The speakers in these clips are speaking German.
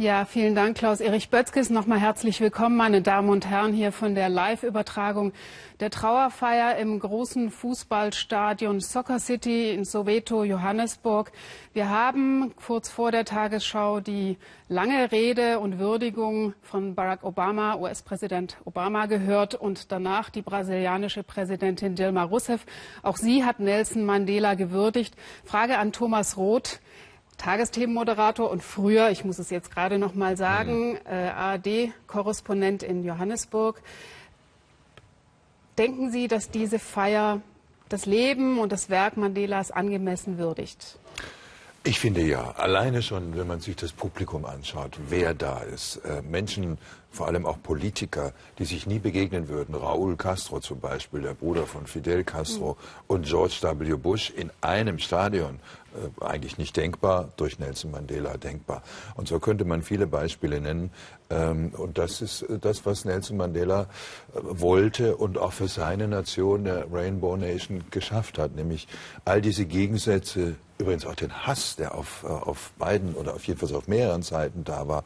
Ja, vielen Dank, Klaus-Erich Bötzkes. Nochmal herzlich willkommen, meine Damen und Herren, hier von der Live-Übertragung der Trauerfeier im großen Fußballstadion Soccer City in Soweto, Johannesburg. Wir haben kurz vor der Tagesschau die lange Rede und Würdigung von Barack Obama, US-Präsident Obama, gehört und danach die brasilianische Präsidentin Dilma Rousseff. Auch sie hat Nelson Mandela gewürdigt. Frage an Thomas Roth. Tagesthemenmoderator und früher, ich muss es jetzt gerade noch mal sagen, äh, ARD-Korrespondent in Johannesburg. Denken Sie, dass diese Feier das Leben und das Werk Mandelas angemessen würdigt? Ich finde ja, alleine schon, wenn man sich das Publikum anschaut, wer da ist. Äh, Menschen, vor allem auch Politiker, die sich nie begegnen würden. Raúl Castro zum Beispiel, der Bruder von Fidel Castro mhm. und George W. Bush in einem Stadion. Äh, eigentlich nicht denkbar, durch Nelson Mandela denkbar. Und so könnte man viele Beispiele nennen. Ähm, und das ist äh, das, was Nelson Mandela äh, wollte und auch für seine Nation, der Rainbow Nation, geschafft hat. Nämlich all diese Gegensätze, übrigens auch den Hass, der auf, auf beiden oder auf jedenfalls auf mehreren Seiten da war,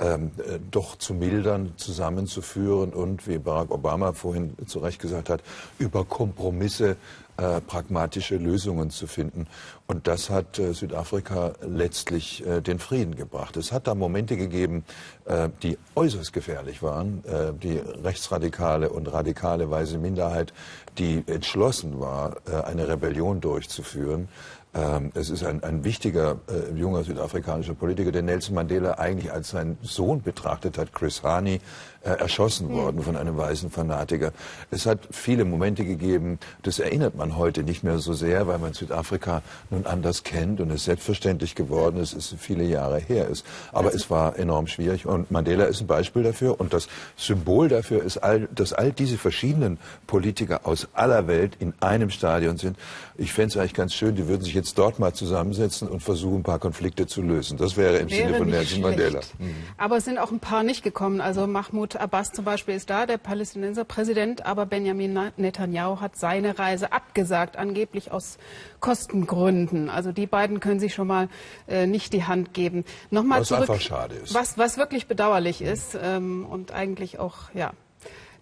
ähm, äh, doch zu mildern, zusammenzuführen und, wie Barack Obama vorhin zu Recht gesagt hat, über Kompromisse äh, pragmatische Lösungen zu finden. Und das hat äh, Südafrika letztlich äh, den Frieden gebracht. Es hat da Momente gegeben, äh, die äußerst gefährlich waren. Äh, die rechtsradikale und radikale weiße Minderheit, die entschlossen war, eine Rebellion durchzuführen. Ähm, es ist ein, ein wichtiger äh, junger südafrikanischer Politiker, der Nelson Mandela eigentlich als seinen Sohn betrachtet hat, Chris Hani, äh, erschossen mhm. worden von einem weißen Fanatiker. Es hat viele Momente gegeben, das erinnert man heute nicht mehr so sehr, weil man Südafrika nun anders kennt und es selbstverständlich geworden ist, es viele Jahre her ist. Aber also, es war enorm schwierig und Mandela ist ein Beispiel dafür und das Symbol dafür ist, all, dass all diese verschiedenen Politiker aus aller Welt in einem Stadion sind. Ich fände es eigentlich ganz schön, die würden sich jetzt dort mal zusammensetzen und versuchen, ein paar Konflikte zu lösen. Das wäre im wäre Sinne von Nelson Mandela. Mhm. Aber es sind auch ein paar nicht gekommen. Also Mahmoud Abbas zum Beispiel ist da, der Palästinenser Präsident, aber Benjamin Netanyahu hat seine Reise abgesagt, angeblich aus Kostengründen. Also die beiden können sich schon mal äh, nicht die Hand geben. Nochmal was zurück, einfach schade ist. Was, was wirklich bedauerlich ist ähm, und eigentlich auch, ja,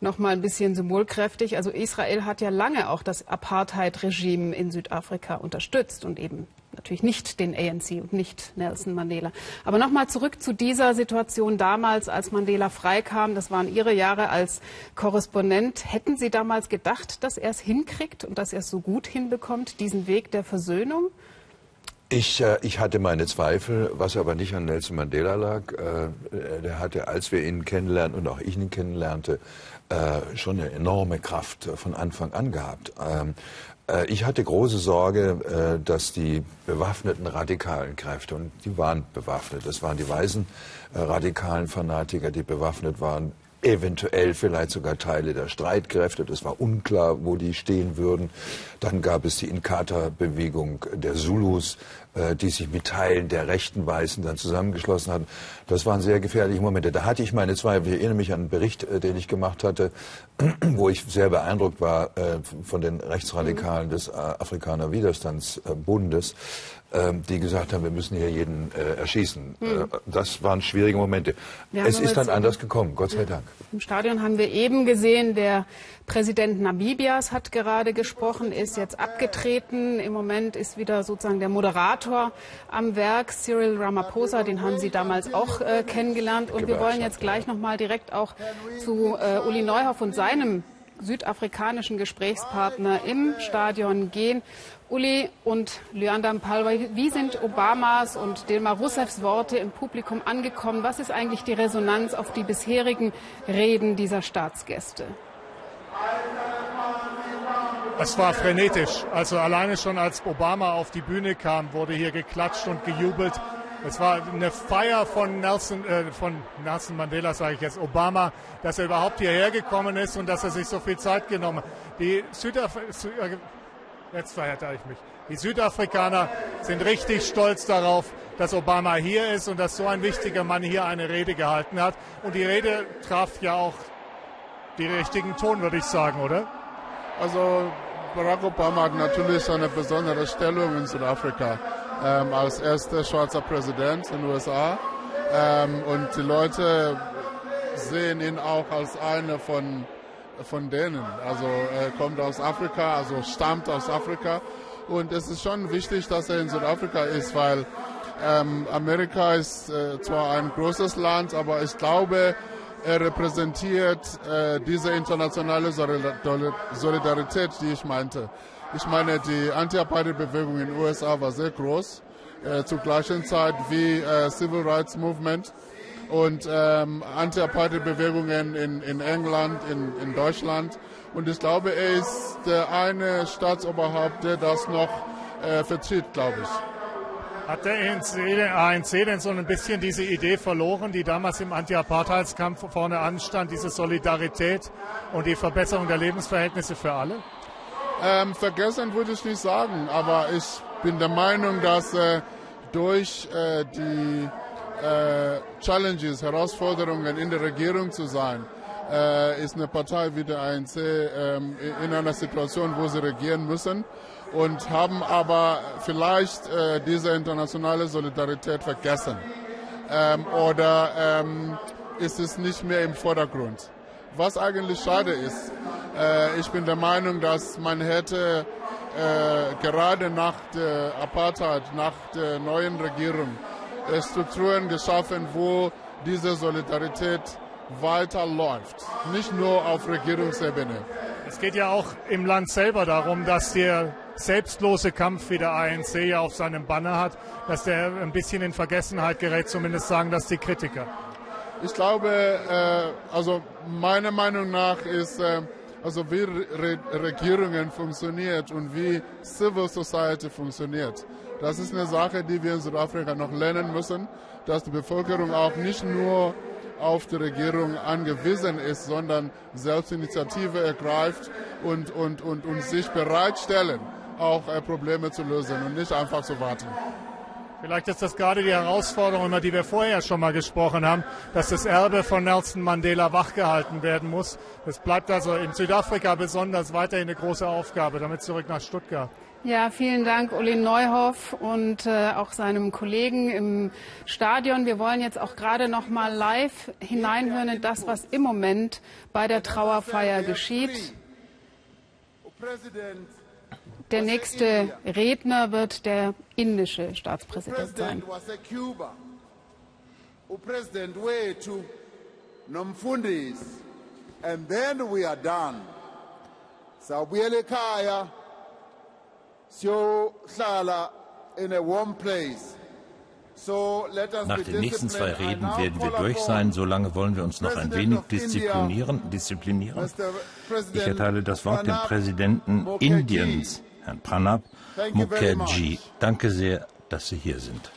noch mal ein bisschen symbolkräftig. Also Israel hat ja lange auch das Apartheid-Regime in Südafrika unterstützt und eben natürlich nicht den ANC und nicht Nelson Mandela. Aber noch mal zurück zu dieser Situation damals, als Mandela freikam. Das waren Ihre Jahre als Korrespondent. Hätten Sie damals gedacht, dass er es hinkriegt und dass er es so gut hinbekommt, diesen Weg der Versöhnung? Ich, äh, ich hatte meine Zweifel, was aber nicht an Nelson Mandela lag. Äh, der hatte, als wir ihn kennenlernten und auch ich ihn kennenlernte, äh, schon eine enorme Kraft von Anfang an gehabt. Ähm, äh, ich hatte große Sorge, äh, dass die bewaffneten radikalen Kräfte, und die waren bewaffnet, das waren die weißen äh, radikalen Fanatiker, die bewaffnet waren, eventuell vielleicht sogar Teile der Streitkräfte. Das war unklar, wo die stehen würden. Dann gab es die Inkatha-Bewegung der Zulus, äh, die sich mit Teilen der rechten Weißen dann zusammengeschlossen hatten. Das waren sehr gefährliche Momente. Da hatte ich meine Zweifel. Ich erinnere mich an einen Bericht, äh, den ich gemacht hatte, wo ich sehr beeindruckt war äh, von den Rechtsradikalen des Afrikaner Widerstandsbundes die gesagt haben, wir müssen hier jeden äh, erschießen. Hm. das waren schwierige Momente. Es ist dann anders gekommen, Gott sei Dank. Im Stadion haben wir eben gesehen, der Präsident Namibias hat gerade gesprochen, ist jetzt abgetreten. Im Moment ist wieder sozusagen der Moderator am Werk, Cyril Ramaphosa, den haben Sie damals auch äh, kennengelernt. Und wir wollen jetzt gleich nochmal direkt auch zu äh, Uli Neuhoff und seinem südafrikanischen Gesprächspartner im Stadion gehen. Uli und Lyandam Palway, wie sind Obamas und Dilma Rousseffs Worte im Publikum angekommen? Was ist eigentlich die Resonanz auf die bisherigen Reden dieser Staatsgäste? Es war frenetisch. Also alleine schon als Obama auf die Bühne kam, wurde hier geklatscht und gejubelt. Es war eine Feier von Nelson, äh, von Nelson Mandela, sage ich jetzt, Obama, dass er überhaupt hierher gekommen ist und dass er sich so viel Zeit genommen hat. Die Südaf äh, jetzt verhärte ich mich. Die Südafrikaner sind richtig stolz darauf, dass Obama hier ist und dass so ein wichtiger Mann hier eine Rede gehalten hat. Und die Rede traf ja auch die richtigen Ton, würde ich sagen, oder? Also Barack Obama hat natürlich eine besondere Stellung in Südafrika. Ähm, als erster schwarzer Präsident in den USA. Ähm, und die Leute sehen ihn auch als einer von, von denen. Also er kommt aus Afrika, also stammt aus Afrika. Und es ist schon wichtig, dass er in Südafrika ist, weil ähm, Amerika ist äh, zwar ein großes Land, aber ich glaube, er repräsentiert äh, diese internationale Solidarität, die ich meinte. Ich meine, die Anti-Apartheid-Bewegung in den USA war sehr groß, äh, zur gleichen Zeit wie äh, Civil Rights Movement und ähm, Anti-Apartheid-Bewegungen in, in England, in, in Deutschland. Und ich glaube, er ist der eine Staatsoberhaupt, der das noch äh, vertritt, glaube ich. Hat der ANC, denn so ein bisschen diese Idee verloren, die damals im Anti-Apartheidskampf vorne anstand, diese Solidarität und die Verbesserung der Lebensverhältnisse für alle? Ähm, vergessen würde ich nicht sagen, aber ich bin der Meinung, dass äh, durch äh, die äh, Challenges, Herausforderungen in der Regierung zu sein, äh, ist eine Partei wie der ANC ähm, in einer Situation, wo sie regieren müssen und haben aber vielleicht äh, diese internationale Solidarität vergessen. Ähm, oder ähm, ist es nicht mehr im Vordergrund. Was eigentlich schade ist. Äh, ich bin der Meinung, dass man hätte äh, gerade nach der Apartheid, nach der neuen Regierung, Strukturen geschaffen, wo diese Solidarität weiterläuft. Nicht nur auf Regierungsebene. Es geht ja auch im Land selber darum, dass der selbstlose Kampf, wie der ANC ja auf seinem Banner hat, dass der ein bisschen in Vergessenheit gerät, zumindest sagen das die Kritiker. Ich glaube, äh, also meiner Meinung nach ist, äh, also wie Re Regierungen funktioniert und wie Civil Society funktioniert. Das ist eine Sache, die wir in Südafrika noch lernen müssen, dass die Bevölkerung auch nicht nur auf die Regierung angewiesen ist, sondern Selbstinitiative ergreift und, und, und, und sich bereitstellen auch äh, Probleme zu lösen und nicht einfach zu warten. Vielleicht ist das gerade die Herausforderung, über die wir vorher schon mal gesprochen haben, dass das Erbe von Nelson Mandela wachgehalten werden muss. Das bleibt also in Südafrika besonders weiterhin eine große Aufgabe. Damit zurück nach Stuttgart. Ja, vielen Dank, Uli Neuhoff und äh, auch seinem Kollegen im Stadion. Wir wollen jetzt auch gerade noch mal live hineinhören in das, was im Moment bei der Trauerfeier geschieht. Der nächste Redner wird der indische Staatspräsident sein. President wetu nomfundisi and then we are done sawubuyela ekhaya siyohlala in a warm place nach den nächsten zwei Reden werden wir durch sein. Solange wollen wir uns noch ein wenig disziplinieren. disziplinieren. Ich erteile das Wort dem Präsidenten Indiens, Herrn Pranab Mukherjee. Danke sehr, dass Sie hier sind.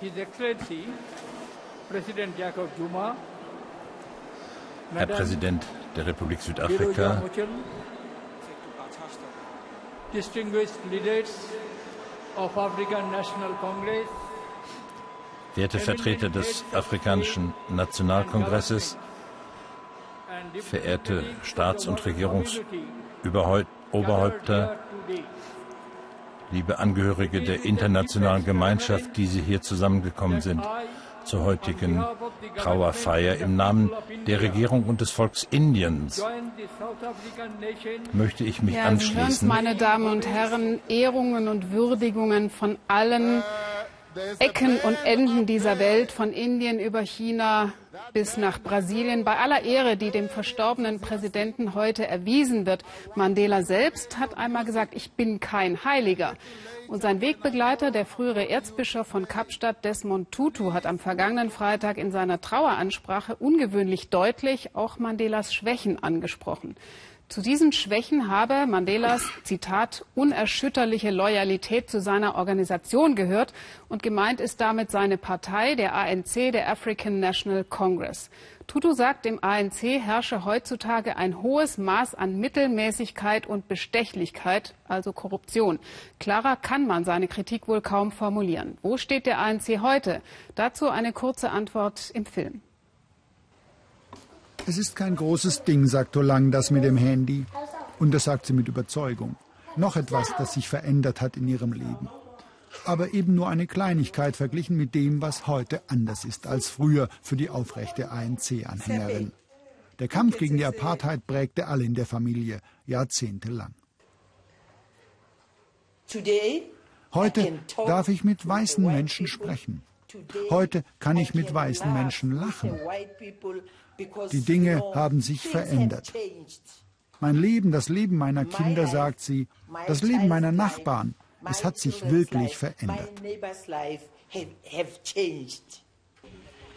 His Excellency Präsident Jacob Zuma, Herr Präsident der Republik Südafrika, distinguished leaders of African National Congress, werte Vertreter des Afrikanischen Nationalkongresses, verehrte Staats- und Regierungsoberhäupter, liebe Angehörige der internationalen Gemeinschaft, die Sie hier zusammengekommen sind zur heutigen Trauerfeier im Namen der Regierung und des Volks Indiens möchte ich mich ja, anschließen. meine Damen und Herren, Ehrungen und Würdigungen von allen Ecken und Enden dieser Welt, von Indien über China bis nach Brasilien. Bei aller Ehre, die dem verstorbenen Präsidenten heute erwiesen wird, Mandela selbst hat einmal gesagt, ich bin kein Heiliger. Und sein Wegbegleiter, der frühere Erzbischof von Kapstadt, Desmond Tutu, hat am vergangenen Freitag in seiner Traueransprache ungewöhnlich deutlich auch Mandelas Schwächen angesprochen. Zu diesen Schwächen habe Mandelas, Zitat, unerschütterliche Loyalität zu seiner Organisation gehört und gemeint ist damit seine Partei, der ANC, der African National Congress. Tutu sagt, im ANC herrsche heutzutage ein hohes Maß an Mittelmäßigkeit und Bestechlichkeit, also Korruption. Klarer kann man seine Kritik wohl kaum formulieren. Wo steht der ANC heute? Dazu eine kurze Antwort im Film. Es ist kein großes Ding, sagt Tolang das mit dem Handy. Und das sagt sie mit Überzeugung. Noch etwas, das sich verändert hat in ihrem Leben. Aber eben nur eine Kleinigkeit verglichen mit dem, was heute anders ist als früher für die aufrechte ANC-Anhängerin. Der Kampf gegen die Apartheid prägte alle in der Familie jahrzehntelang. Heute darf ich mit weißen Menschen sprechen. Heute kann ich mit weißen Menschen lachen. Die Dinge haben sich verändert. Mein Leben, das Leben meiner Kinder, sagt sie, das Leben meiner Nachbarn, es hat sich wirklich verändert.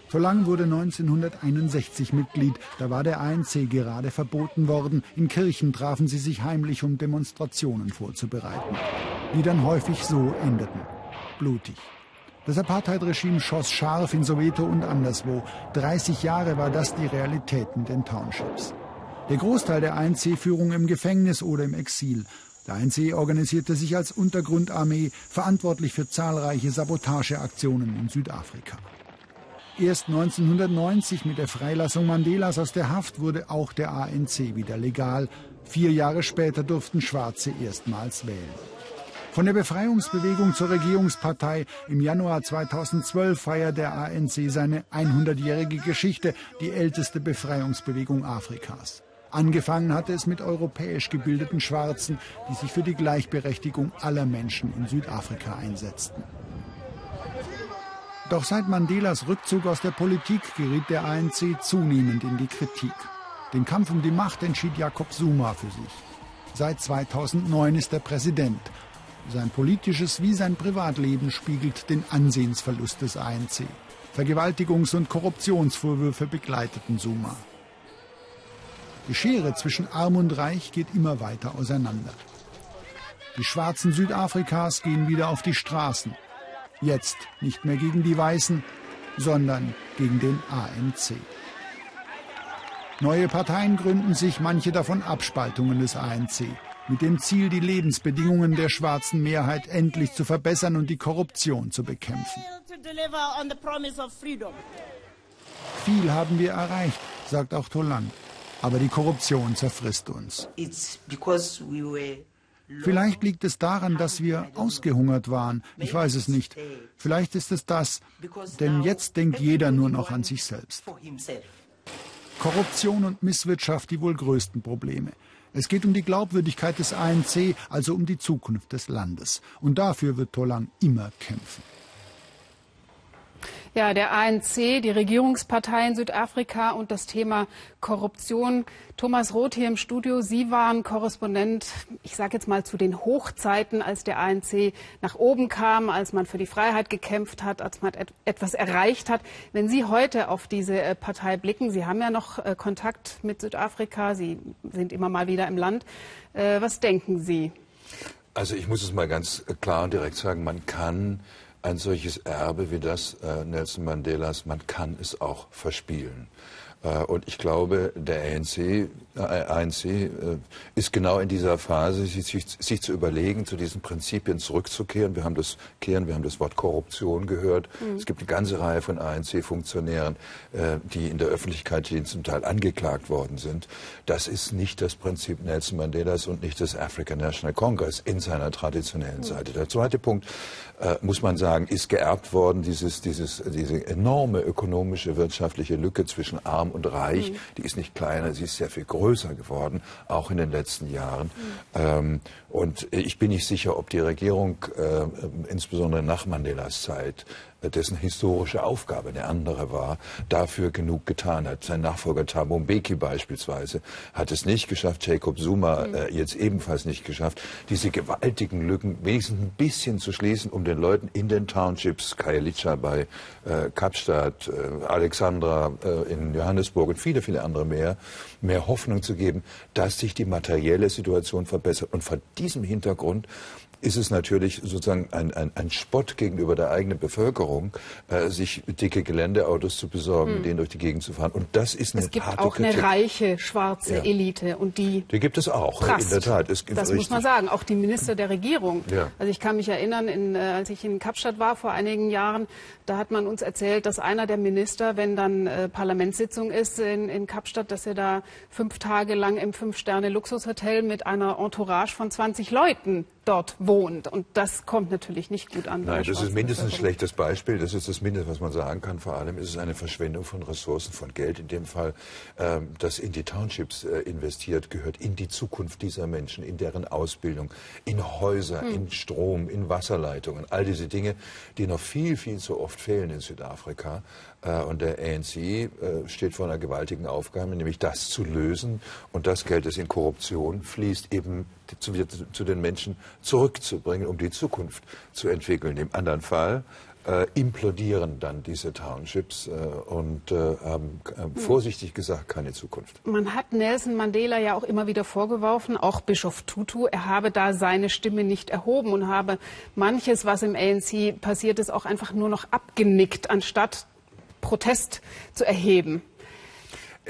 Solang wurde 1961 Mitglied. Da war der ANC gerade verboten worden. In Kirchen trafen sie sich heimlich, um Demonstrationen vorzubereiten, die dann häufig so endeten. Blutig. Das Apartheid-Regime schoss scharf in Soweto und anderswo. 30 Jahre war das die Realität in den Townships. Der Großteil der ANC-Führung im Gefängnis oder im Exil. Der ANC organisierte sich als Untergrundarmee, verantwortlich für zahlreiche Sabotageaktionen in Südafrika. Erst 1990 mit der Freilassung Mandelas aus der Haft wurde auch der ANC wieder legal. Vier Jahre später durften Schwarze erstmals wählen. Von der Befreiungsbewegung zur Regierungspartei im Januar 2012 feiert der ANC seine 100-jährige Geschichte, die älteste Befreiungsbewegung Afrikas. Angefangen hatte es mit europäisch gebildeten Schwarzen, die sich für die Gleichberechtigung aller Menschen in Südafrika einsetzten. Doch seit Mandelas Rückzug aus der Politik geriet der ANC zunehmend in die Kritik. Den Kampf um die Macht entschied Jakob Zuma für sich. Seit 2009 ist er Präsident sein politisches wie sein Privatleben spiegelt den Ansehensverlust des ANC. Vergewaltigungs- und Korruptionsvorwürfe begleiteten Suma. Die Schere zwischen Arm und Reich geht immer weiter auseinander. Die Schwarzen Südafrikas gehen wieder auf die Straßen. Jetzt nicht mehr gegen die Weißen, sondern gegen den ANC. Neue Parteien gründen sich, manche davon Abspaltungen des ANC mit dem Ziel, die Lebensbedingungen der schwarzen Mehrheit endlich zu verbessern und die Korruption zu bekämpfen. Viel haben wir erreicht, sagt auch Tolan. Aber die Korruption zerfrisst uns. Vielleicht liegt es daran, dass wir ausgehungert waren. Ich weiß es nicht. Vielleicht ist es das. Denn jetzt denkt jeder nur noch an sich selbst. Korruption und Misswirtschaft die wohl größten Probleme. Es geht um die Glaubwürdigkeit des ANC, also um die Zukunft des Landes. Und dafür wird Tolang immer kämpfen. Ja, der ANC, die Regierungspartei in Südafrika und das Thema Korruption. Thomas Roth hier im Studio. Sie waren Korrespondent, ich sage jetzt mal zu den Hochzeiten, als der ANC nach oben kam, als man für die Freiheit gekämpft hat, als man etwas erreicht hat. Wenn Sie heute auf diese äh, Partei blicken, Sie haben ja noch äh, Kontakt mit Südafrika, Sie sind immer mal wieder im Land. Äh, was denken Sie? Also ich muss es mal ganz klar und direkt sagen, man kann ein solches Erbe wie das äh, Nelson Mandelas, man kann es auch verspielen. Äh, und ich glaube, der ANC, äh, ANC äh, ist genau in dieser Phase, sich, sich, zu überlegen, zu diesen Prinzipien zurückzukehren. Wir haben das kehren, wir haben das Wort Korruption gehört. Mhm. Es gibt eine ganze Reihe von ANC-Funktionären, die in der Öffentlichkeit zum Teil angeklagt worden sind. Das ist nicht das Prinzip Nelson Mandelas und nicht des African National Congress in seiner traditionellen mhm. Seite. Der zweite Punkt, muss man sagen, ist geerbt worden, dieses, dieses, diese enorme ökonomische, wirtschaftliche Lücke zwischen Arm arm und reich, mhm. die ist nicht kleiner, sie ist sehr viel größer geworden, auch in den letzten Jahren. Mhm. Ähm, und ich bin nicht sicher, ob die Regierung, äh, insbesondere nach Mandelas Zeit, dessen historische Aufgabe eine andere war, dafür genug getan hat. Sein Nachfolger Thabo Mbeki beispielsweise hat es nicht geschafft, Jacob Zuma mhm. äh, jetzt ebenfalls nicht geschafft, diese gewaltigen Lücken wenigstens ein bisschen zu schließen, um den Leuten in den Townships, Kajalica bei äh, Kapstadt, äh, Alexandra äh, in Johannesburg und viele, viele andere mehr, mehr Hoffnung zu geben, dass sich die materielle Situation verbessert. Und vor diesem Hintergrund ist es natürlich sozusagen ein, ein, ein Spott gegenüber der eigenen Bevölkerung, äh, sich dicke Geländeautos zu besorgen, hm. denen durch die Gegend zu fahren. Und das ist eine Es gibt auch Kritik. eine reiche schwarze ja. Elite und die. Die gibt es auch, Prast. in der Tat. Das richtig. muss man sagen. Auch die Minister der Regierung. Ja. Also ich kann mich erinnern, in, äh, als ich in Kapstadt war vor einigen Jahren, da hat man uns erzählt, dass einer der Minister, wenn dann äh, Parlamentssitzung ist in, in Kapstadt, dass er da fünf Tage lang im Fünf-Sterne-Luxushotel mit einer Entourage von 20 Leuten dort wohnt. Und das kommt natürlich nicht gut an. Nein, das ist mindestens ein schlechtes Beispiel. Das ist das Mindeste, was man sagen kann. Vor allem ist es eine Verschwendung von Ressourcen, von Geld in dem Fall, ähm, das in die Townships äh, investiert, gehört in die Zukunft dieser Menschen, in deren Ausbildung, in Häuser, hm. in Strom, in Wasserleitungen. All diese Dinge, die noch viel, viel zu oft fehlen in Südafrika. Äh, und der ANC äh, steht vor einer gewaltigen Aufgabe, nämlich das zu lösen. Und das Geld, das in Korruption fließt, eben zu, zu den Menschen zurückzubringen, um die Zukunft zu entwickeln. Im anderen Fall äh, implodieren dann diese Townships äh, und äh, haben äh, vorsichtig gesagt keine Zukunft. Man hat Nelson Mandela ja auch immer wieder vorgeworfen, auch Bischof Tutu, er habe da seine Stimme nicht erhoben und habe manches, was im ANC passiert ist, auch einfach nur noch abgenickt, anstatt Protest zu erheben.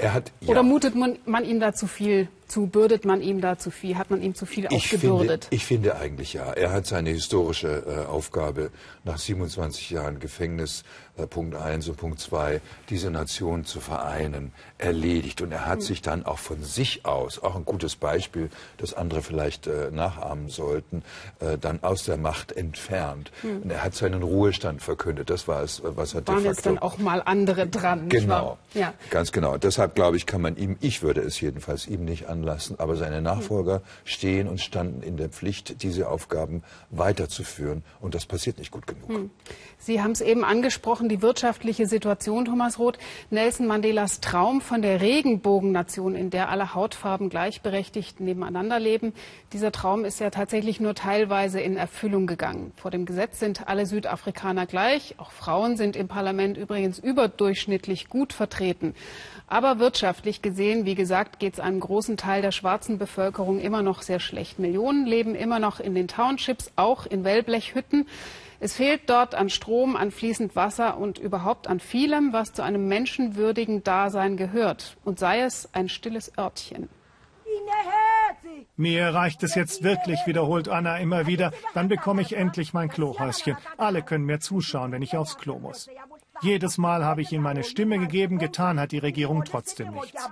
Hat, ja. Oder mutet man, man, ihm da zu viel zu, bürdet man ihm da zu viel, hat man ihm zu viel ich aufgebürdet? Finde, ich finde eigentlich ja. Er hat seine historische äh, Aufgabe nach 27 Jahren Gefängnis äh, Punkt 1 und Punkt 2, diese Nation zu vereinen, erledigt. Und er hat mhm. sich dann auch von sich aus, auch ein gutes Beispiel, das andere vielleicht äh, nachahmen sollten, äh, dann aus der Macht entfernt. Mhm. Und er hat seinen Ruhestand verkündet. Das war es, was er Waren de facto... jetzt dann auch mal andere dran. Genau, ja. ganz genau. Deshalb glaube ich, kann man ihm, ich würde es jedenfalls ihm nicht anlassen, aber seine Nachfolger stehen und standen in der Pflicht, diese Aufgaben weiterzuführen. Und das passiert nicht gut genug. Hm. Sie haben es eben angesprochen, die wirtschaftliche Situation, Thomas Roth. Nelson Mandelas Traum von der Regenbogennation, in der alle Hautfarben gleichberechtigt nebeneinander leben. Dieser Traum ist ja tatsächlich nur teilweise in Erfüllung gegangen. Vor dem Gesetz sind alle Südafrikaner gleich. Auch Frauen sind im Parlament übrigens überdurchschnittlich gut vertreten. Aber wirtschaftlich gesehen, wie gesagt, geht es einem großen Teil der schwarzen Bevölkerung immer noch sehr schlecht. Millionen leben immer noch in den Townships, auch in Wellblechhütten. Es fehlt dort an Strom, an fließend Wasser und überhaupt an vielem, was zu einem menschenwürdigen Dasein gehört. Und sei es ein stilles Örtchen. Mir reicht es jetzt wirklich, wiederholt Anna immer wieder. Dann bekomme ich endlich mein Klohäuschen. Alle können mir zuschauen, wenn ich aufs Klo muss. Jedes Mal habe ich ihnen meine Stimme gegeben, getan hat die Regierung trotzdem nichts.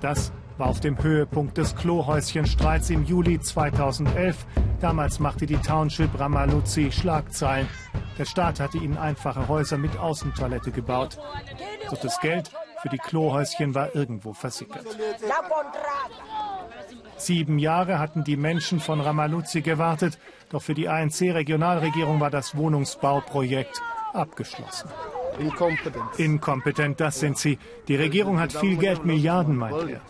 Das war auf dem Höhepunkt des Klohäuschenstreits im Juli 2011. Damals machte die Township Ramaluzzi Schlagzeilen. Der Staat hatte ihnen einfache Häuser mit Außentoilette gebaut. Doch das Geld für die Klohäuschen war irgendwo versickert. Sieben Jahre hatten die Menschen von Ramaluzzi gewartet, doch für die ANC-Regionalregierung war das Wohnungsbauprojekt abgeschlossen. Inkompetent. Das sind sie. Die Regierung hat viel Geld, Milliarden, meint er.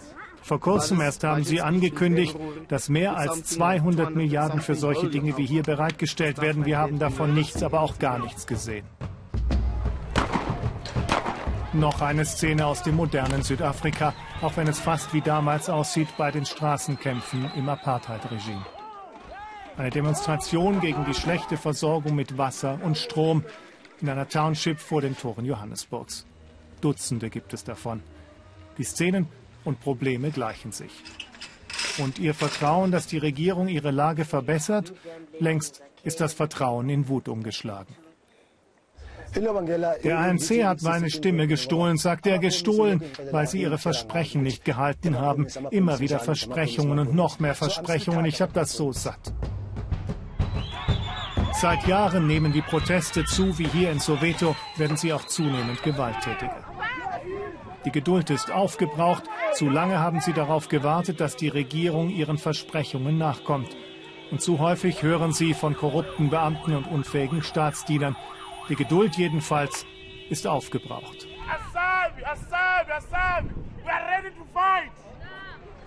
Vor kurzem erst haben sie angekündigt, dass mehr als 200 Milliarden für solche Dinge wie hier bereitgestellt werden. Wir haben davon nichts, aber auch gar nichts gesehen. Noch eine Szene aus dem modernen Südafrika, auch wenn es fast wie damals aussieht bei den Straßenkämpfen im Apartheid-Regime. Eine Demonstration gegen die schlechte Versorgung mit Wasser und Strom in einer Township vor den Toren Johannesburgs. Dutzende gibt es davon. Die Szenen und Probleme gleichen sich. Und ihr Vertrauen, dass die Regierung ihre Lage verbessert, längst ist das Vertrauen in Wut umgeschlagen. Der ANC hat meine Stimme gestohlen, sagt er, gestohlen, weil sie ihre Versprechen nicht gehalten haben. Immer wieder Versprechungen und noch mehr Versprechungen. Ich habe das so satt. Seit Jahren nehmen die Proteste zu, wie hier in Soweto, werden sie auch zunehmend gewalttätiger. Die Geduld ist aufgebraucht. Zu lange haben sie darauf gewartet, dass die Regierung ihren Versprechungen nachkommt. Und zu häufig hören sie von korrupten Beamten und unfähigen Staatsdienern. Die Geduld jedenfalls ist aufgebraucht.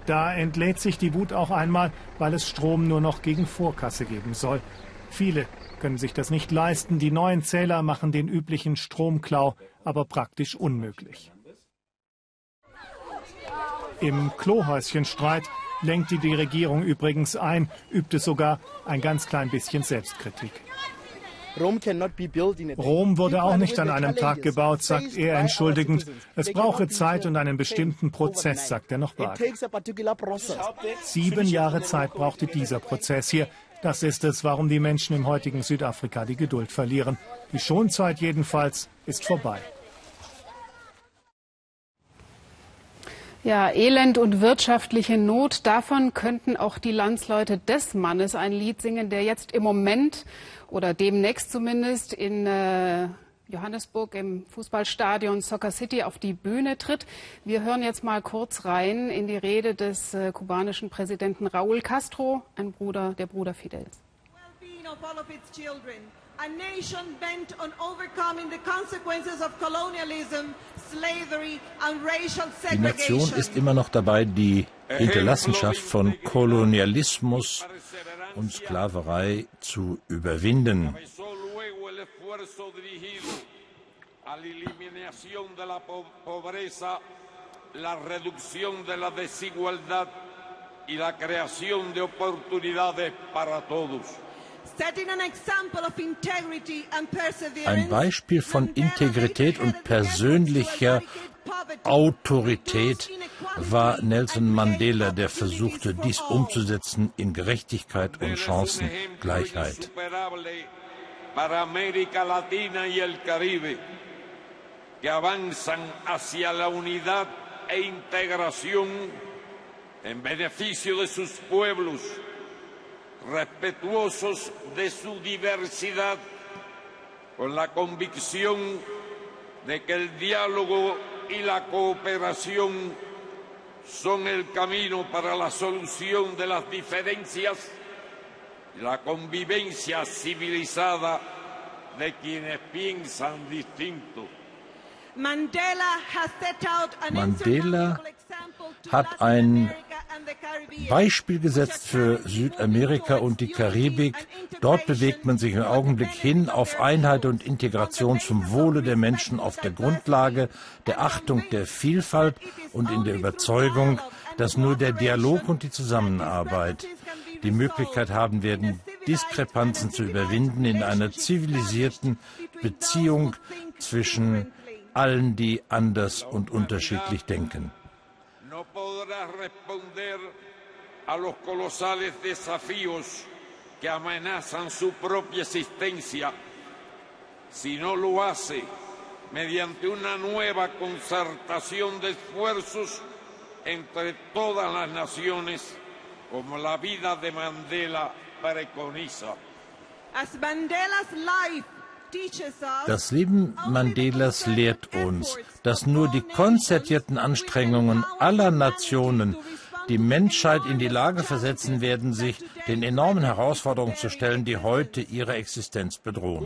Da entlädt sich die Wut auch einmal, weil es Strom nur noch gegen Vorkasse geben soll. Viele können sich das nicht leisten. Die neuen Zähler machen den üblichen Stromklau aber praktisch unmöglich. Im Klohäuschenstreit lenkte die Regierung übrigens ein, übte sogar ein ganz klein bisschen Selbstkritik. Rom wurde auch nicht an einem Tag gebaut, sagt er entschuldigend. Es brauche Zeit und einen bestimmten Prozess, sagt er noch vage. Sieben Jahre Zeit brauchte dieser Prozess hier. Das ist es, warum die Menschen im heutigen Südafrika die Geduld verlieren. Die Schonzeit jedenfalls ist vorbei. Ja, Elend und wirtschaftliche Not, davon könnten auch die Landsleute des Mannes ein Lied singen, der jetzt im Moment oder demnächst zumindest in äh, Johannesburg im Fußballstadion Soccer City auf die Bühne tritt. Wir hören jetzt mal kurz rein in die Rede des äh, kubanischen Präsidenten Raúl Castro, ein Bruder, der Bruder Fidels. A nation bent on overcoming the consequences of colonialism, slavery and racial segregation. Die Nation ist immer noch dabei, die Hinterlassenschaft von Kolonialismus und Sklaverei zu überwinden. La reducción de la desigualdad y la creación de oportunidades para todos. Ein Beispiel von Integrität und persönlicher Autorität war Nelson Mandela, der versuchte, dies umzusetzen in Gerechtigkeit und Chancengleichheit. Para América Latina y el Caribe, que avanzan hacia la unidad e integración en beneficio de sus pueblos respetuosos de su diversidad, con la convicción de que el diálogo y la cooperación son el camino para la solución de las diferencias la convivencia civilizada de quienes piensan distinto. Mandela, Mandela hat ein Beispiel gesetzt für Südamerika und die Karibik. Dort bewegt man sich im Augenblick hin auf Einheit und Integration zum Wohle der Menschen auf der Grundlage der Achtung der Vielfalt und in der Überzeugung, dass nur der Dialog und die Zusammenarbeit die Möglichkeit haben werden, Diskrepanzen zu überwinden in einer zivilisierten Beziehung zwischen allen, die anders und unterschiedlich denken. mediante una nueva concertación de esfuerzos entre todas las naciones, como la vida de Mandela preconiza. As Mandela's life Das Leben Mandelas lehrt uns, dass nur die konzertierten Anstrengungen aller Nationen die Menschheit in die Lage versetzen werden, sich den enormen Herausforderungen zu stellen, die heute ihre Existenz bedrohen.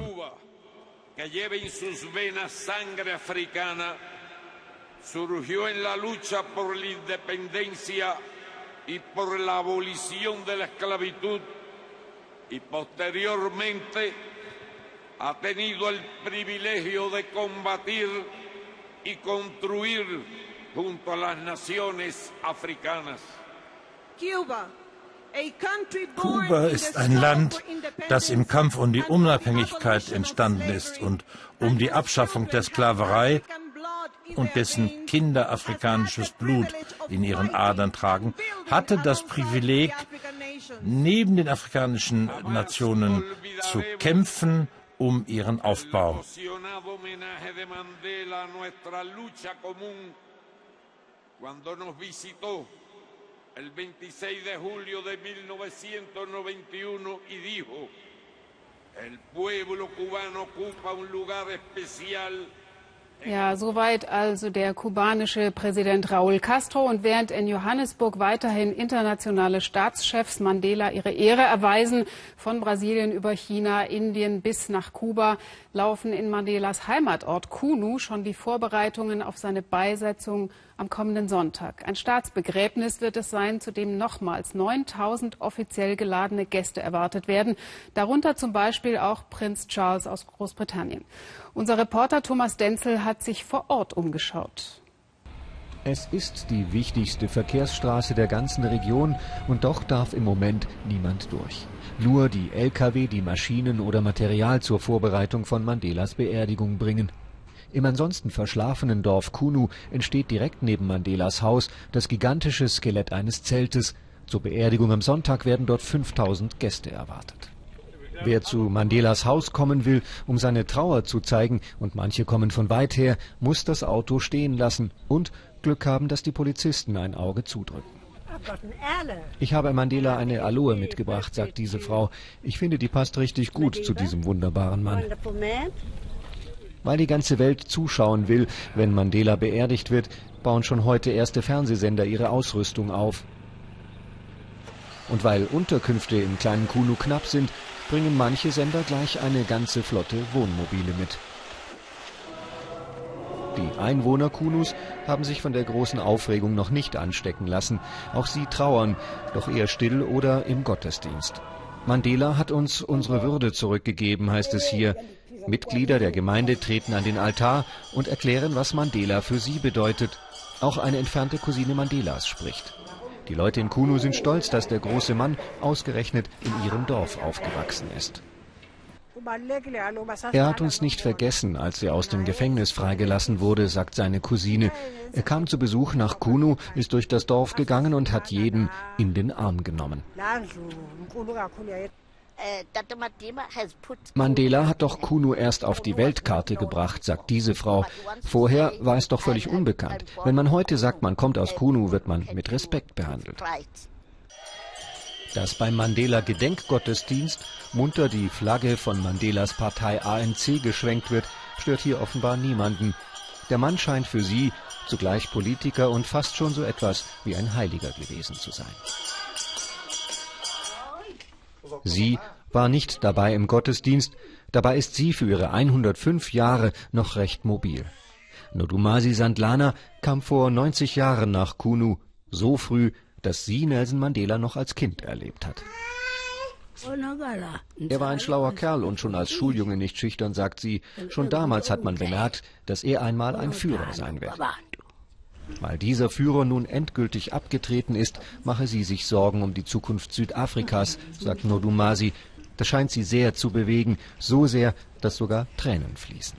surgió en la lucha por la independencia y por la abolición de la esclavitud y posteriormente ha tenido el privilegio de combatir y construir junto a las naciones africanas. Kuba ist ein Land, das im Kampf um die Unabhängigkeit entstanden ist und um die Abschaffung der Sklaverei und dessen Kinder afrikanisches Blut in ihren Adern tragen, hatte das Privileg, neben den afrikanischen Nationen zu kämpfen um ihren Aufbau. el 26 de julio de 1991 y dijo, el pueblo cubano ocupa un lugar especial Ja, soweit also der kubanische Präsident Raúl Castro. Und während in Johannesburg weiterhin internationale Staatschefs Mandela ihre Ehre erweisen, von Brasilien über China, Indien bis nach Kuba, laufen in Mandelas Heimatort Kunu schon die Vorbereitungen auf seine Beisetzung am kommenden Sonntag. Ein Staatsbegräbnis wird es sein, zu dem nochmals 9000 offiziell geladene Gäste erwartet werden, darunter zum Beispiel auch Prinz Charles aus Großbritannien. Unser Reporter Thomas Denzel hat sich vor Ort umgeschaut. Es ist die wichtigste Verkehrsstraße der ganzen Region und doch darf im Moment niemand durch. Nur die Lkw, die Maschinen oder Material zur Vorbereitung von Mandelas Beerdigung bringen. Im ansonsten verschlafenen Dorf Kunu entsteht direkt neben Mandelas Haus das gigantische Skelett eines Zeltes. Zur Beerdigung am Sonntag werden dort 5000 Gäste erwartet. Wer zu Mandelas Haus kommen will, um seine Trauer zu zeigen, und manche kommen von weit her, muss das Auto stehen lassen und Glück haben, dass die Polizisten ein Auge zudrücken. Ich habe Mandela eine Aloe mitgebracht, sagt diese Frau. Ich finde, die passt richtig gut zu diesem wunderbaren Mann. Weil die ganze Welt zuschauen will, wenn Mandela beerdigt wird, bauen schon heute erste Fernsehsender ihre Ausrüstung auf. Und weil Unterkünfte im kleinen Kunu knapp sind, bringen manche Sender gleich eine ganze Flotte Wohnmobile mit. Die Einwohner Kunus haben sich von der großen Aufregung noch nicht anstecken lassen. Auch sie trauern, doch eher still oder im Gottesdienst. Mandela hat uns unsere Würde zurückgegeben, heißt es hier. Mitglieder der Gemeinde treten an den Altar und erklären, was Mandela für sie bedeutet. Auch eine entfernte Cousine Mandelas spricht. Die Leute in Kunu sind stolz, dass der große Mann ausgerechnet in ihrem Dorf aufgewachsen ist. Er hat uns nicht vergessen, als er aus dem Gefängnis freigelassen wurde, sagt seine Cousine. Er kam zu Besuch nach Kunu, ist durch das Dorf gegangen und hat jeden in den Arm genommen. Mandela hat doch Kunu erst auf die Weltkarte gebracht, sagt diese Frau. Vorher war es doch völlig unbekannt. Wenn man heute sagt, man kommt aus Kunu, wird man mit Respekt behandelt. Dass beim Mandela-Gedenkgottesdienst munter die Flagge von Mandelas Partei ANC geschwenkt wird, stört hier offenbar niemanden. Der Mann scheint für sie zugleich Politiker und fast schon so etwas wie ein Heiliger gewesen zu sein. Sie war nicht dabei im Gottesdienst, dabei ist sie für ihre 105 Jahre noch recht mobil. Nodumasi Sandlana kam vor 90 Jahren nach Kunu, so früh, dass sie Nelson Mandela noch als Kind erlebt hat. Er war ein schlauer Kerl und schon als Schuljunge nicht schüchtern, sagt sie. Schon damals hat man bemerkt, dass er einmal ein Führer sein wird. Weil dieser Führer nun endgültig abgetreten ist, mache sie sich Sorgen um die Zukunft Südafrikas, sagt Nodumasi. Das scheint sie sehr zu bewegen, so sehr, dass sogar Tränen fließen.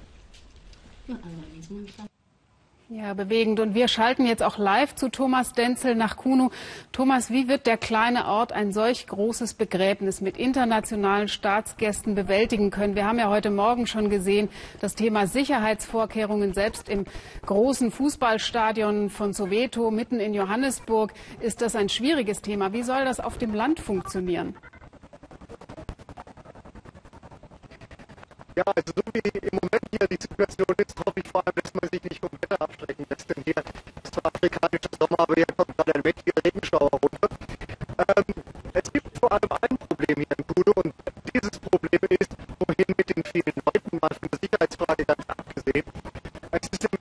Ja, bewegend. Und wir schalten jetzt auch live zu Thomas Denzel nach Kuno. Thomas, wie wird der kleine Ort ein solch großes Begräbnis mit internationalen Staatsgästen bewältigen können? Wir haben ja heute Morgen schon gesehen, das Thema Sicherheitsvorkehrungen selbst im großen Fußballstadion von Soweto mitten in Johannesburg ist das ein schwieriges Thema. Wie soll das auf dem Land funktionieren? Ja, also so wie im Moment hier die Situation ist, hoffe ich vor allem, dass man sich nicht vom Wetter abschrecken lässt. Denn hier ist zwar afrikanischer Sommer, aber hier kommt gerade ein mächtiger Regenschauer runter. Ähm, es gibt vor allem ein Problem hier in Kudu und dieses Problem ist, wohin mit den vielen Leuten, mal von der Sicherheitsfrage ganz abgesehen.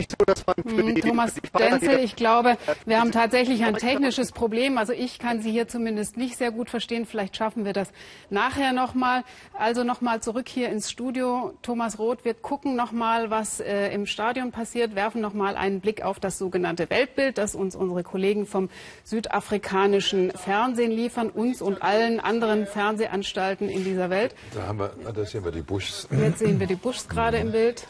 Nämlich so, dass man für die, Thomas die Denzel, ich glaube, wir haben tatsächlich ein technisches Problem. Also ich kann Sie hier zumindest nicht sehr gut verstehen. Vielleicht schaffen wir das nachher nochmal. Also nochmal zurück hier ins Studio. Thomas Roth, wir gucken nochmal, was äh, im Stadion passiert, werfen nochmal einen Blick auf das sogenannte Weltbild, das uns unsere Kollegen vom südafrikanischen Fernsehen liefern, uns und allen anderen Fernsehanstalten in dieser Welt. Da, haben wir, da sehen wir die Bushs. Jetzt sehen wir die Bushs gerade im Bild.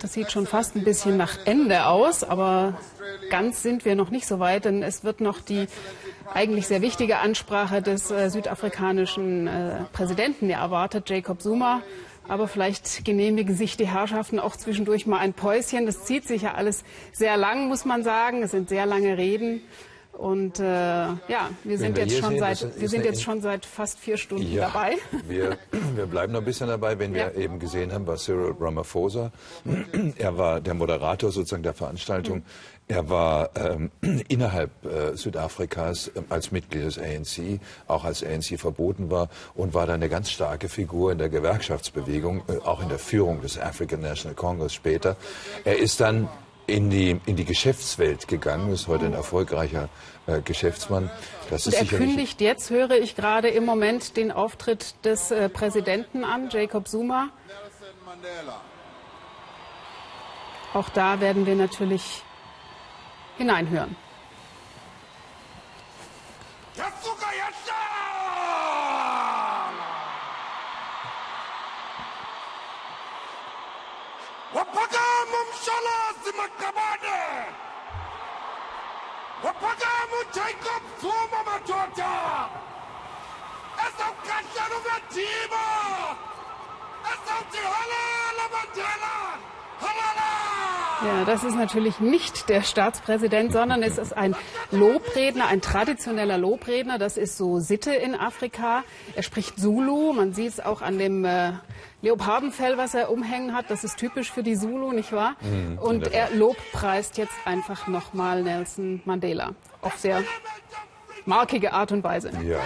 Das sieht schon fast ein bisschen nach Ende aus, aber ganz sind wir noch nicht so weit, denn es wird noch die eigentlich sehr wichtige Ansprache des äh, südafrikanischen äh, Präsidenten erwartet, Jacob Zuma. Aber vielleicht genehmigen sich die Herrschaften auch zwischendurch mal ein Päuschen. Das zieht sich ja alles sehr lang, muss man sagen. Es sind sehr lange Reden. Und äh, ja, wir sind, wir jetzt, schon sehen, seit, wir sind jetzt schon seit fast vier Stunden ja, dabei. Wir, wir bleiben noch ein bisschen dabei, wenn wir ja. eben gesehen haben, war Cyril Ramaphosa. Er war der Moderator sozusagen der Veranstaltung. Mhm. Er war ähm, innerhalb äh, Südafrikas äh, als Mitglied des ANC, auch als ANC verboten war, und war da eine ganz starke Figur in der Gewerkschaftsbewegung, äh, auch in der Führung des African National Congress später. Er ist dann in die, in die Geschäftswelt gegangen, ist heute ein erfolgreicher äh, Geschäftsmann. Das Und er kündigt jetzt, höre ich gerade im Moment, den Auftritt des äh, Präsidenten an, Jacob Zuma. Auch da werden wir natürlich hineinhören. waphakama makamani wapagamu jacob zuma majoja Essa é o dima esaujiholela majela Ja, das ist natürlich nicht der Staatspräsident, sondern es ist ein Lobredner, ein traditioneller Lobredner. Das ist so Sitte in Afrika. Er spricht Zulu. Man sieht es auch an dem äh, Leopardenfell, was er umhängen hat. Das ist typisch für die Zulu, nicht wahr? Mhm, Und er lobpreist jetzt einfach nochmal Nelson Mandela. Auf sehr markige Art und Weise. Ja.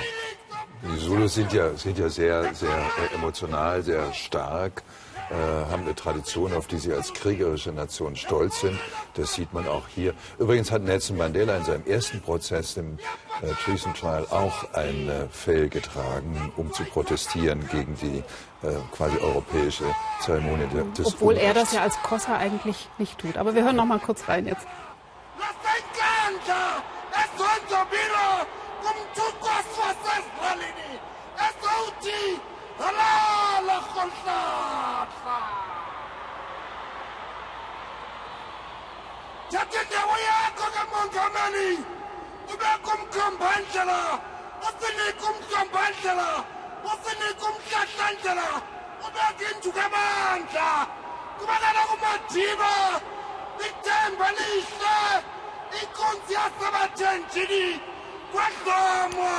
Die Zulus sind ja, sind ja sehr, sehr emotional, sehr stark haben eine Tradition, auf die sie als kriegerische Nation stolz sind. Das sieht man auch hier. Übrigens hat Nelson Mandela in seinem ersten Prozess, dem äh, Treason Trial, auch ein äh, Fell getragen, um zu protestieren gegen die äh, quasi europäische Zeremonie des Obwohl Unrechts. er das ja als Kossa eigentlich nicht tut. Aber wir hören noch mal kurz rein jetzt. halala kgotlhatla tatindaba yakho kamongameli ubekho umkhambandlela usinike umhlambandlela usinike umhlahlandlela ubeke indukabandla kubekela kumadiba ithemba lihle inkonzi yasebathenjini kwadlomo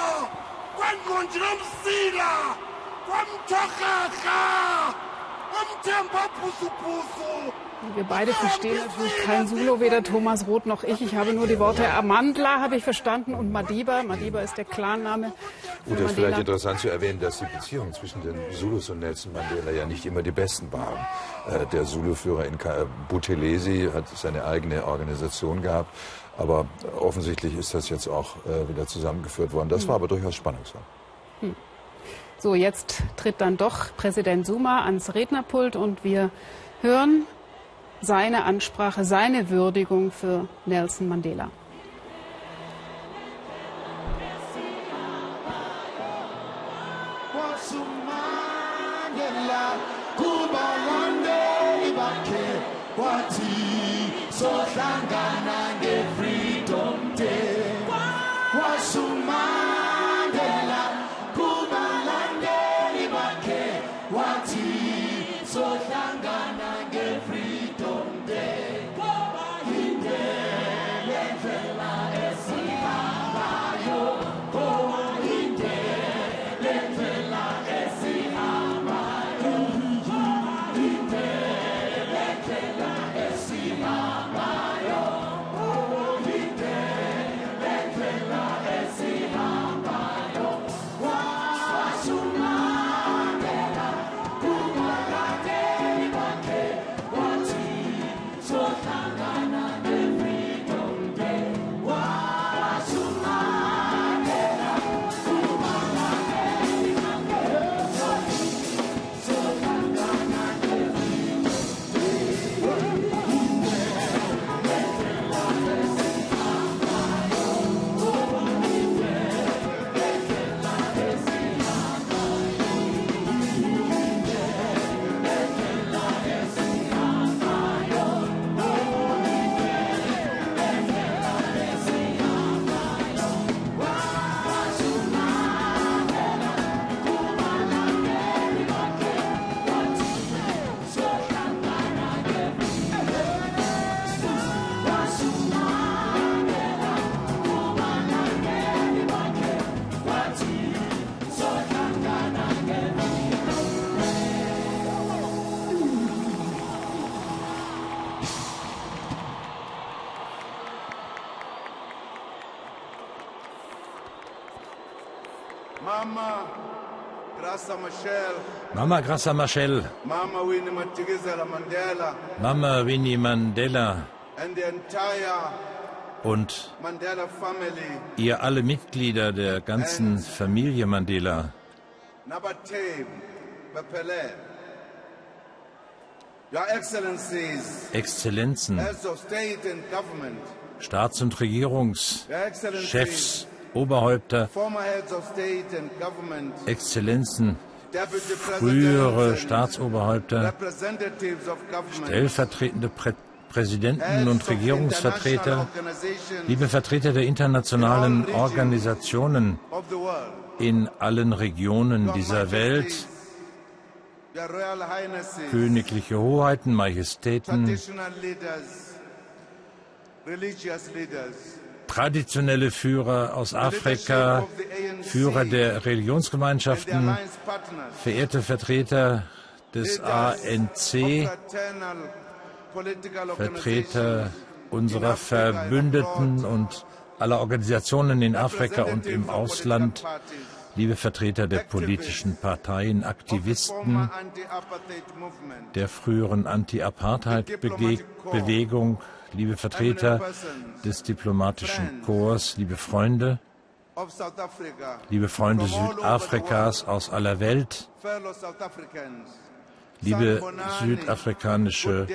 kwengqondi lomsila wir beide verstehen natürlich kein Zulu, weder Thomas Roth noch ich. Ich habe nur die Worte Amandla, habe ich verstanden, und Madiba. Madiba ist der Clanname. Gut, es ist vielleicht interessant zu erwähnen, dass die Beziehungen zwischen den Zulus und Nelson Mandela ja nicht immer die besten waren. Der Zulu-Führer in Buthelezi hat seine eigene Organisation gehabt. Aber offensichtlich ist das jetzt auch wieder zusammengeführt worden. Das war aber durchaus spannungsvoll. So, jetzt tritt dann doch Präsident Zuma ans Rednerpult und wir hören seine Ansprache, seine Würdigung für Nelson Mandela. Mama Grassa Machel, Mama Winnie Mandela, Mama Winnie Mandela. And the entire und ihr alle Mitglieder der ganzen Familie Mandela, Exzellenzen, Staats- und Regierungschefs, Oberhäupter, Exzellenzen, frühere Staatsoberhäupter, stellvertretende Prä Präsidenten und Regierungsvertreter, liebe Vertreter der internationalen Organisationen in allen Regionen dieser Welt, königliche Hoheiten, Majestäten, traditionelle Führer aus Afrika, Führer der Religionsgemeinschaften, verehrte Vertreter des ANC, Vertreter unserer Verbündeten und aller Organisationen in Afrika und im Ausland, liebe Vertreter der politischen Parteien, Aktivisten der früheren Anti-Apartheid-Bewegung, liebe Vertreter des diplomatischen Korps, liebe Freunde, liebe Freunde Südafrikas aus aller Welt, liebe südafrikanische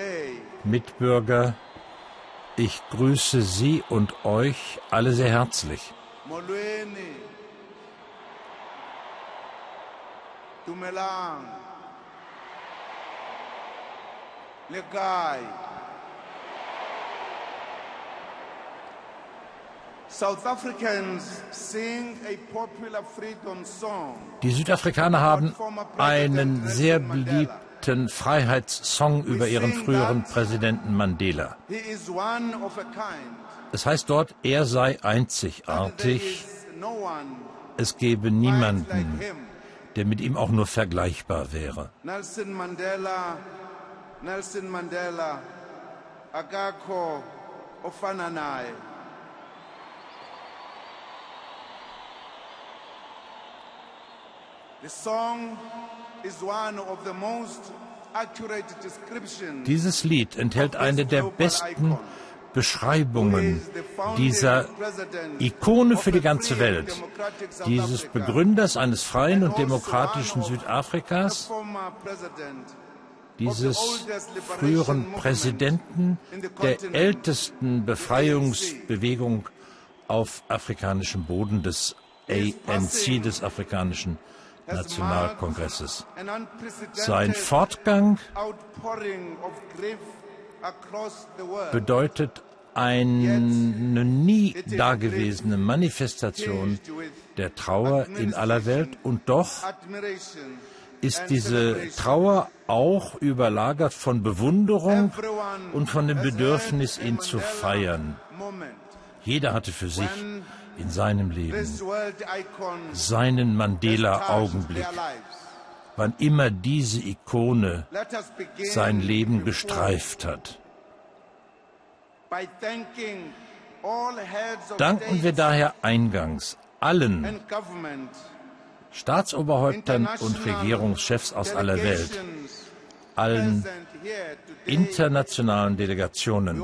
Mitbürger, ich grüße Sie und euch alle sehr herzlich. Dumelang, Lekai, Die Südafrikaner haben einen sehr beliebten Freiheitssong über ihren früheren Präsidenten Mandela. Es heißt dort, er sei einzigartig, es gebe niemanden, der mit ihm auch nur vergleichbar wäre. Nelson Mandela, Nelson Mandela, Agako Ofananai. Dieses Lied enthält eine der besten Beschreibungen dieser Ikone für die ganze Welt, dieses Begründers eines freien und demokratischen Südafrikas, dieses früheren Präsidenten der ältesten Befreiungsbewegung auf afrikanischem Boden des ANC, des afrikanischen Nationalkongresses. Sein Fortgang bedeutet eine nie dagewesene Manifestation der Trauer in aller Welt und doch ist diese Trauer auch überlagert von Bewunderung und von dem Bedürfnis, ihn zu feiern. Jeder hatte für sich in seinem Leben. Seinen Mandela-Augenblick, wann immer diese Ikone sein Leben gestreift hat. Danken wir daher eingangs allen Staatsoberhäuptern und Regierungschefs aus aller Welt, allen internationalen Delegationen.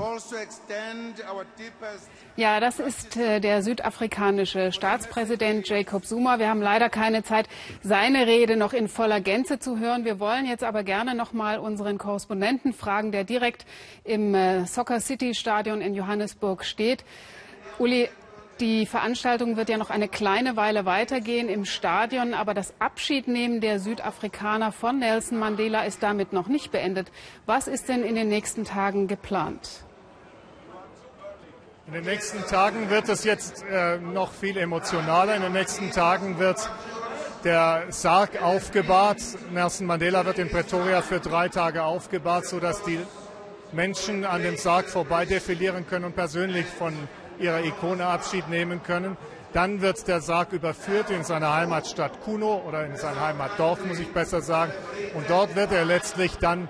Ja, das ist äh, der südafrikanische Staatspräsident Jacob Zuma. Wir haben leider keine Zeit, seine Rede noch in voller Gänze zu hören. Wir wollen jetzt aber gerne noch mal unseren Korrespondenten fragen, der direkt im äh, Soccer City Stadion in Johannesburg steht. Uli, die Veranstaltung wird ja noch eine kleine Weile weitergehen im Stadion, aber das Abschiednehmen der Südafrikaner von Nelson Mandela ist damit noch nicht beendet. Was ist denn in den nächsten Tagen geplant? In den nächsten Tagen wird es jetzt äh, noch viel emotionaler. In den nächsten Tagen wird der Sarg aufgebahrt. Nelson Mandela wird in Pretoria für drei Tage aufgebahrt, sodass die Menschen an dem Sarg vorbei defilieren können und persönlich von ihrer Ikone Abschied nehmen können. Dann wird der Sarg überführt in seine Heimatstadt Kuno oder in sein Heimatdorf, muss ich besser sagen. Und dort wird er letztlich dann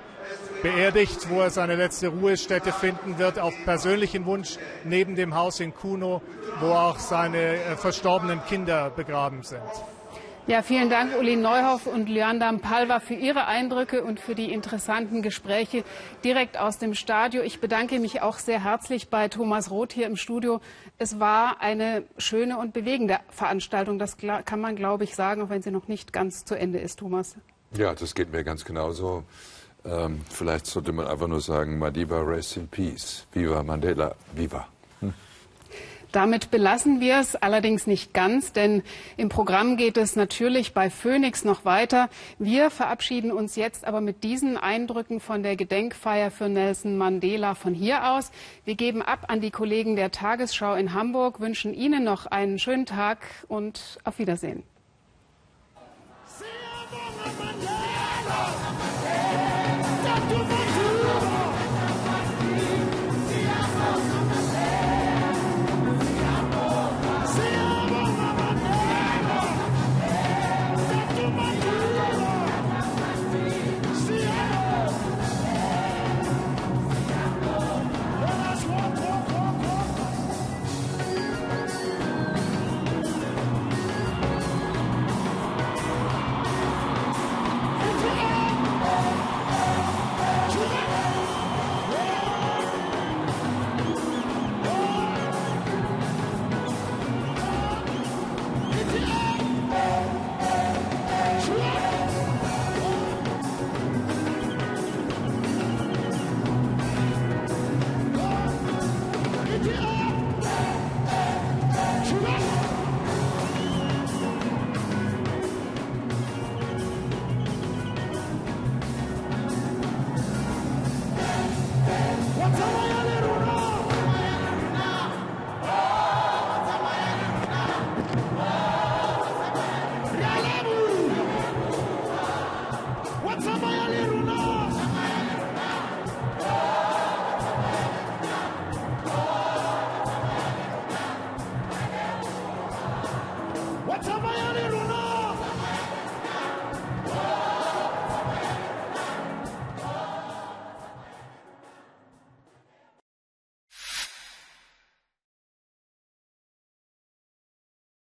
beerdigt, wo er seine letzte Ruhestätte finden wird, auf persönlichen Wunsch neben dem Haus in Kuno, wo auch seine äh, verstorbenen Kinder begraben sind. Ja, vielen Dank, Uli Neuhoff und Lyanda Palva, für Ihre Eindrücke und für die interessanten Gespräche direkt aus dem Stadion. Ich bedanke mich auch sehr herzlich bei Thomas Roth hier im Studio. Es war eine schöne und bewegende Veranstaltung. Das kann man, glaube ich, sagen, auch wenn sie noch nicht ganz zu Ende ist, Thomas. Ja, das geht mir ganz genauso. Ähm, vielleicht sollte man einfach nur sagen, Madiba, rest in peace. Viva Mandela, viva. Damit belassen wir es allerdings nicht ganz, denn im Programm geht es natürlich bei Phoenix noch weiter. Wir verabschieden uns jetzt aber mit diesen Eindrücken von der Gedenkfeier für Nelson Mandela von hier aus. Wir geben ab an die Kollegen der Tagesschau in Hamburg, wünschen Ihnen noch einen schönen Tag und auf Wiedersehen.